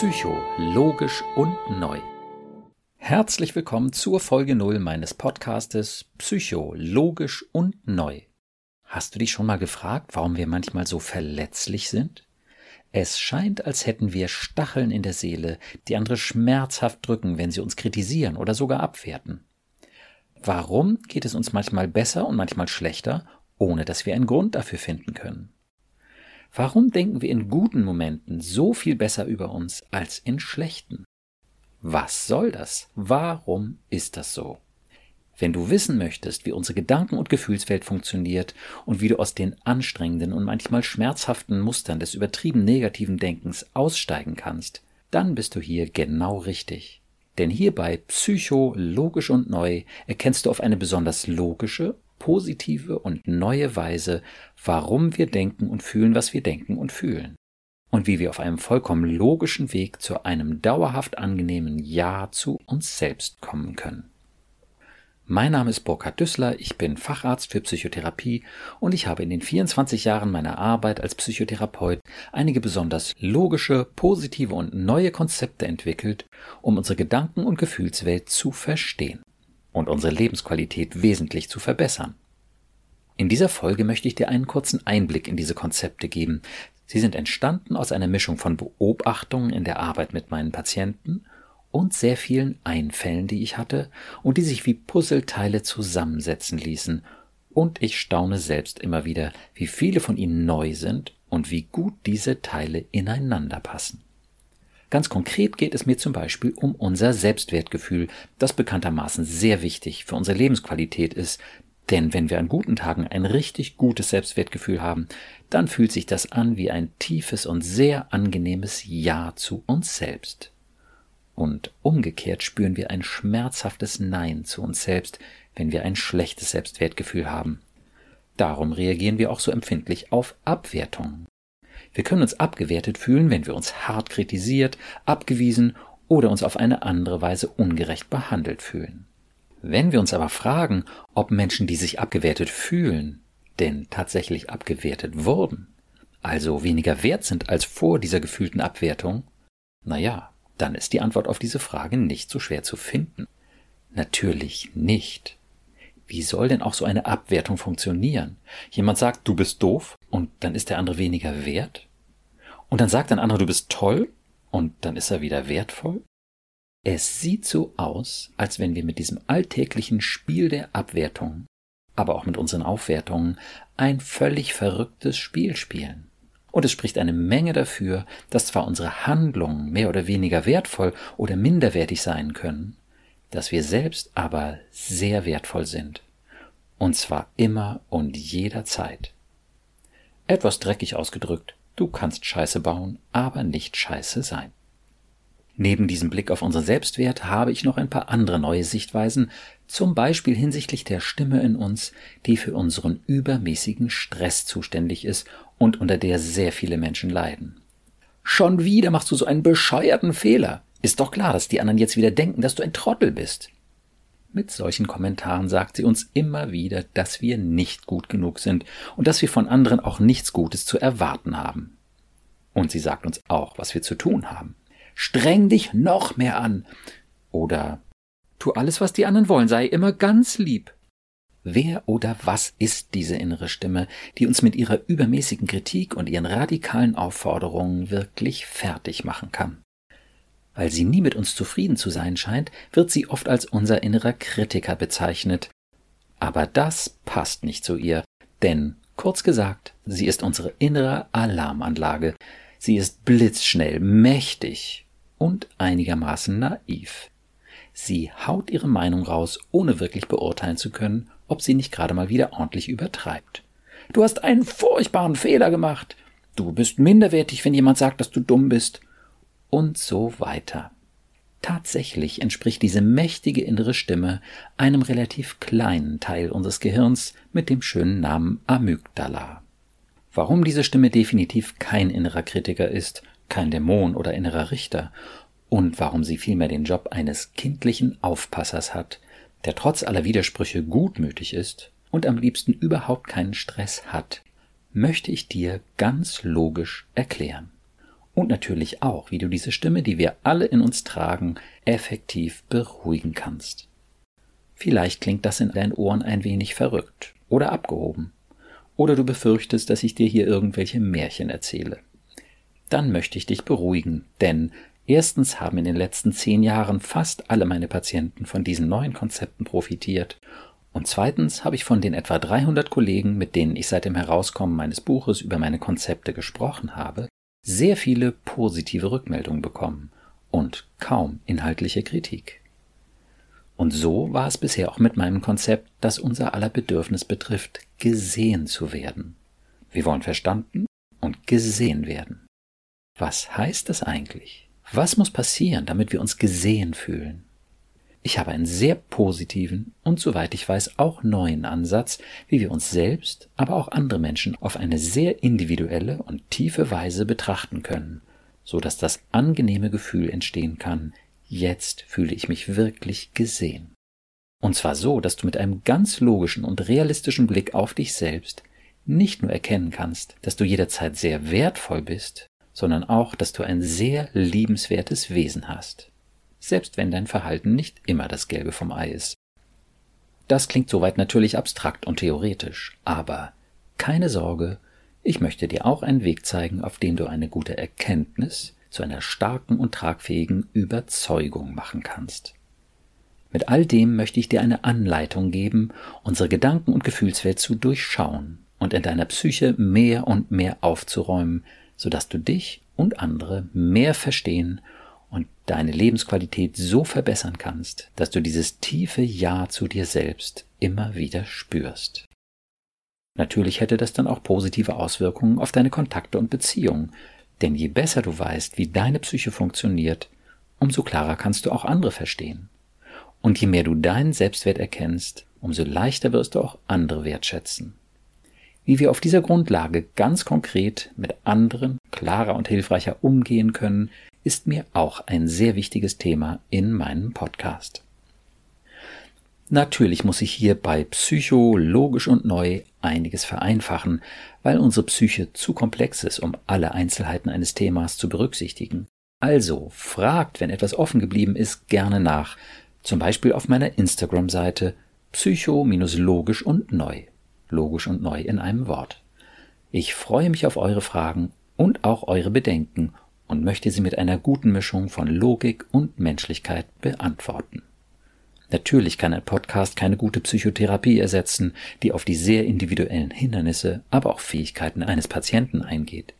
Psycho, logisch und neu. Herzlich willkommen zur Folge 0 meines Podcastes Psycho, logisch und neu. Hast du dich schon mal gefragt, warum wir manchmal so verletzlich sind? Es scheint, als hätten wir Stacheln in der Seele, die andere schmerzhaft drücken, wenn sie uns kritisieren oder sogar abwerten. Warum geht es uns manchmal besser und manchmal schlechter, ohne dass wir einen Grund dafür finden können? Warum denken wir in guten Momenten so viel besser über uns als in schlechten? Was soll das? Warum ist das so? Wenn du wissen möchtest, wie unsere Gedanken- und Gefühlswelt funktioniert und wie du aus den anstrengenden und manchmal schmerzhaften Mustern des übertrieben negativen Denkens aussteigen kannst, dann bist du hier genau richtig. Denn hierbei Psycho, logisch und neu erkennst du auf eine besonders logische positive und neue Weise, warum wir denken und fühlen, was wir denken und fühlen. Und wie wir auf einem vollkommen logischen Weg zu einem dauerhaft angenehmen Ja zu uns selbst kommen können. Mein Name ist Burkhard Düssler, ich bin Facharzt für Psychotherapie und ich habe in den 24 Jahren meiner Arbeit als Psychotherapeut einige besonders logische, positive und neue Konzepte entwickelt, um unsere Gedanken- und Gefühlswelt zu verstehen und unsere Lebensqualität wesentlich zu verbessern. In dieser Folge möchte ich dir einen kurzen Einblick in diese Konzepte geben. Sie sind entstanden aus einer Mischung von Beobachtungen in der Arbeit mit meinen Patienten und sehr vielen Einfällen, die ich hatte und die sich wie Puzzleteile zusammensetzen ließen. Und ich staune selbst immer wieder, wie viele von ihnen neu sind und wie gut diese Teile ineinander passen. Ganz konkret geht es mir zum Beispiel um unser Selbstwertgefühl, das bekanntermaßen sehr wichtig für unsere Lebensqualität ist, denn wenn wir an guten Tagen ein richtig gutes Selbstwertgefühl haben, dann fühlt sich das an wie ein tiefes und sehr angenehmes Ja zu uns selbst. Und umgekehrt spüren wir ein schmerzhaftes Nein zu uns selbst, wenn wir ein schlechtes Selbstwertgefühl haben. Darum reagieren wir auch so empfindlich auf Abwertungen. Wir können uns abgewertet fühlen, wenn wir uns hart kritisiert, abgewiesen oder uns auf eine andere Weise ungerecht behandelt fühlen. Wenn wir uns aber fragen, ob Menschen, die sich abgewertet fühlen, denn tatsächlich abgewertet wurden, also weniger wert sind als vor dieser gefühlten Abwertung, na ja, dann ist die Antwort auf diese Frage nicht so schwer zu finden. Natürlich nicht. Wie soll denn auch so eine Abwertung funktionieren? Jemand sagt, du bist doof und dann ist der andere weniger wert? Und dann sagt ein anderer, du bist toll und dann ist er wieder wertvoll? Es sieht so aus, als wenn wir mit diesem alltäglichen Spiel der Abwertung, aber auch mit unseren Aufwertungen, ein völlig verrücktes Spiel spielen. Und es spricht eine Menge dafür, dass zwar unsere Handlungen mehr oder weniger wertvoll oder minderwertig sein können, dass wir selbst aber sehr wertvoll sind. Und zwar immer und jederzeit. Etwas dreckig ausgedrückt, du kannst Scheiße bauen, aber nicht Scheiße sein. Neben diesem Blick auf unseren Selbstwert habe ich noch ein paar andere neue Sichtweisen, zum Beispiel hinsichtlich der Stimme in uns, die für unseren übermäßigen Stress zuständig ist und unter der sehr viele Menschen leiden. Schon wieder machst du so einen bescheuerten Fehler. Ist doch klar, dass die anderen jetzt wieder denken, dass du ein Trottel bist. Mit solchen Kommentaren sagt sie uns immer wieder, dass wir nicht gut genug sind und dass wir von anderen auch nichts Gutes zu erwarten haben. Und sie sagt uns auch, was wir zu tun haben. Streng dich noch mehr an. Oder tu alles, was die anderen wollen, sei immer ganz lieb. Wer oder was ist diese innere Stimme, die uns mit ihrer übermäßigen Kritik und ihren radikalen Aufforderungen wirklich fertig machen kann? Weil sie nie mit uns zufrieden zu sein scheint, wird sie oft als unser innerer Kritiker bezeichnet. Aber das passt nicht zu ihr, denn, kurz gesagt, sie ist unsere innere Alarmanlage. Sie ist blitzschnell, mächtig und einigermaßen naiv. Sie haut ihre Meinung raus, ohne wirklich beurteilen zu können, ob sie nicht gerade mal wieder ordentlich übertreibt. Du hast einen furchtbaren Fehler gemacht. Du bist minderwertig, wenn jemand sagt, dass du dumm bist und so weiter. Tatsächlich entspricht diese mächtige innere Stimme einem relativ kleinen Teil unseres Gehirns mit dem schönen Namen Amygdala. Warum diese Stimme definitiv kein innerer Kritiker ist, kein Dämon oder innerer Richter, und warum sie vielmehr den Job eines kindlichen Aufpassers hat, der trotz aller Widersprüche gutmütig ist und am liebsten überhaupt keinen Stress hat, möchte ich dir ganz logisch erklären. Und natürlich auch, wie du diese Stimme, die wir alle in uns tragen, effektiv beruhigen kannst. Vielleicht klingt das in deinen Ohren ein wenig verrückt oder abgehoben. Oder du befürchtest, dass ich dir hier irgendwelche Märchen erzähle. Dann möchte ich dich beruhigen, denn erstens haben in den letzten zehn Jahren fast alle meine Patienten von diesen neuen Konzepten profitiert und zweitens habe ich von den etwa 300 Kollegen, mit denen ich seit dem Herauskommen meines Buches über meine Konzepte gesprochen habe, sehr viele positive Rückmeldungen bekommen und kaum inhaltliche Kritik. Und so war es bisher auch mit meinem Konzept, das unser aller Bedürfnis betrifft, gesehen zu werden. Wir wollen verstanden und gesehen werden. Was heißt das eigentlich? Was muss passieren, damit wir uns gesehen fühlen? Ich habe einen sehr positiven und soweit ich weiß auch neuen Ansatz, wie wir uns selbst, aber auch andere Menschen auf eine sehr individuelle und tiefe Weise betrachten können, so dass das angenehme Gefühl entstehen kann, jetzt fühle ich mich wirklich gesehen. Und zwar so, dass du mit einem ganz logischen und realistischen Blick auf dich selbst nicht nur erkennen kannst, dass du jederzeit sehr wertvoll bist, sondern auch, dass du ein sehr liebenswertes Wesen hast selbst wenn dein Verhalten nicht immer das Gelbe vom Ei ist. Das klingt soweit natürlich abstrakt und theoretisch, aber keine Sorge, ich möchte dir auch einen Weg zeigen, auf dem du eine gute Erkenntnis zu einer starken und tragfähigen Überzeugung machen kannst. Mit all dem möchte ich dir eine Anleitung geben, unsere Gedanken- und Gefühlswelt zu durchschauen und in deiner Psyche mehr und mehr aufzuräumen, sodass du dich und andere mehr verstehen deine Lebensqualität so verbessern kannst, dass du dieses tiefe Ja zu dir selbst immer wieder spürst. Natürlich hätte das dann auch positive Auswirkungen auf deine Kontakte und Beziehungen, denn je besser du weißt, wie deine Psyche funktioniert, umso klarer kannst du auch andere verstehen. Und je mehr du deinen Selbstwert erkennst, umso leichter wirst du auch andere wertschätzen. Wie wir auf dieser Grundlage ganz konkret mit anderen klarer und hilfreicher umgehen können, ist mir auch ein sehr wichtiges Thema in meinem Podcast. Natürlich muss ich hier bei Psycho, logisch und neu einiges vereinfachen, weil unsere Psyche zu komplex ist, um alle Einzelheiten eines Themas zu berücksichtigen. Also fragt, wenn etwas offen geblieben ist, gerne nach, zum Beispiel auf meiner Instagram-Seite psycho-logisch und neu. Logisch und neu in einem Wort. Ich freue mich auf eure Fragen und auch eure Bedenken und möchte sie mit einer guten Mischung von Logik und Menschlichkeit beantworten. Natürlich kann ein Podcast keine gute Psychotherapie ersetzen, die auf die sehr individuellen Hindernisse, aber auch Fähigkeiten eines Patienten eingeht.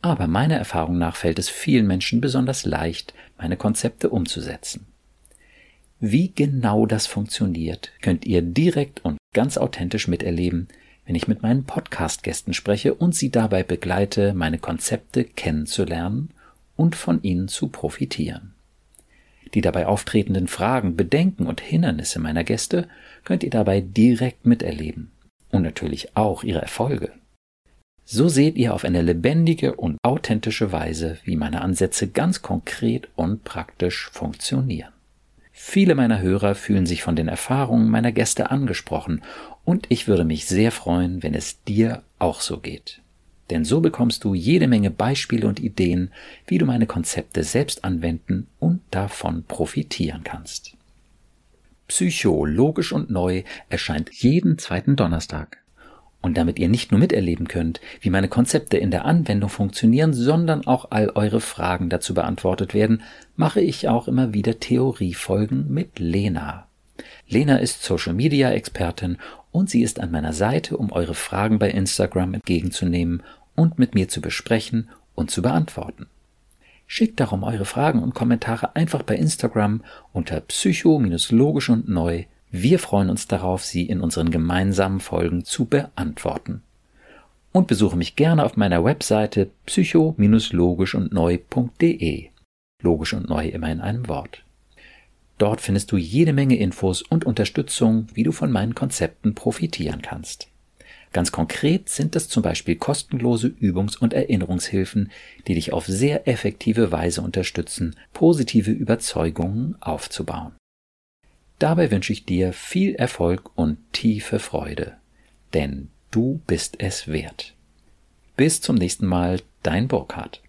Aber meiner Erfahrung nach fällt es vielen Menschen besonders leicht, meine Konzepte umzusetzen. Wie genau das funktioniert, könnt ihr direkt und ganz authentisch miterleben, wenn ich mit meinen Podcast-Gästen spreche und sie dabei begleite, meine Konzepte kennenzulernen und von ihnen zu profitieren. Die dabei auftretenden Fragen, Bedenken und Hindernisse meiner Gäste könnt ihr dabei direkt miterleben und natürlich auch ihre Erfolge. So seht ihr auf eine lebendige und authentische Weise, wie meine Ansätze ganz konkret und praktisch funktionieren. Viele meiner Hörer fühlen sich von den Erfahrungen meiner Gäste angesprochen und ich würde mich sehr freuen, wenn es dir auch so geht. Denn so bekommst du jede Menge Beispiele und Ideen, wie du meine Konzepte selbst anwenden und davon profitieren kannst. Psycho, logisch und neu erscheint jeden zweiten Donnerstag. Und damit ihr nicht nur miterleben könnt, wie meine Konzepte in der Anwendung funktionieren, sondern auch all eure Fragen dazu beantwortet werden, mache ich auch immer wieder Theoriefolgen mit Lena. Lena ist Social Media Expertin und sie ist an meiner Seite, um eure Fragen bei Instagram entgegenzunehmen und mit mir zu besprechen und zu beantworten. Schickt darum eure Fragen und Kommentare einfach bei Instagram unter psycho-logisch und neu wir freuen uns darauf, sie in unseren gemeinsamen Folgen zu beantworten. Und besuche mich gerne auf meiner Webseite psycho-logisch und neu.de. Logisch und neu immer in einem Wort. Dort findest du jede Menge Infos und Unterstützung, wie du von meinen Konzepten profitieren kannst. Ganz konkret sind es zum Beispiel kostenlose Übungs- und Erinnerungshilfen, die dich auf sehr effektive Weise unterstützen, positive Überzeugungen aufzubauen. Dabei wünsche ich dir viel Erfolg und tiefe Freude, denn du bist es wert. Bis zum nächsten Mal, dein Burkhard.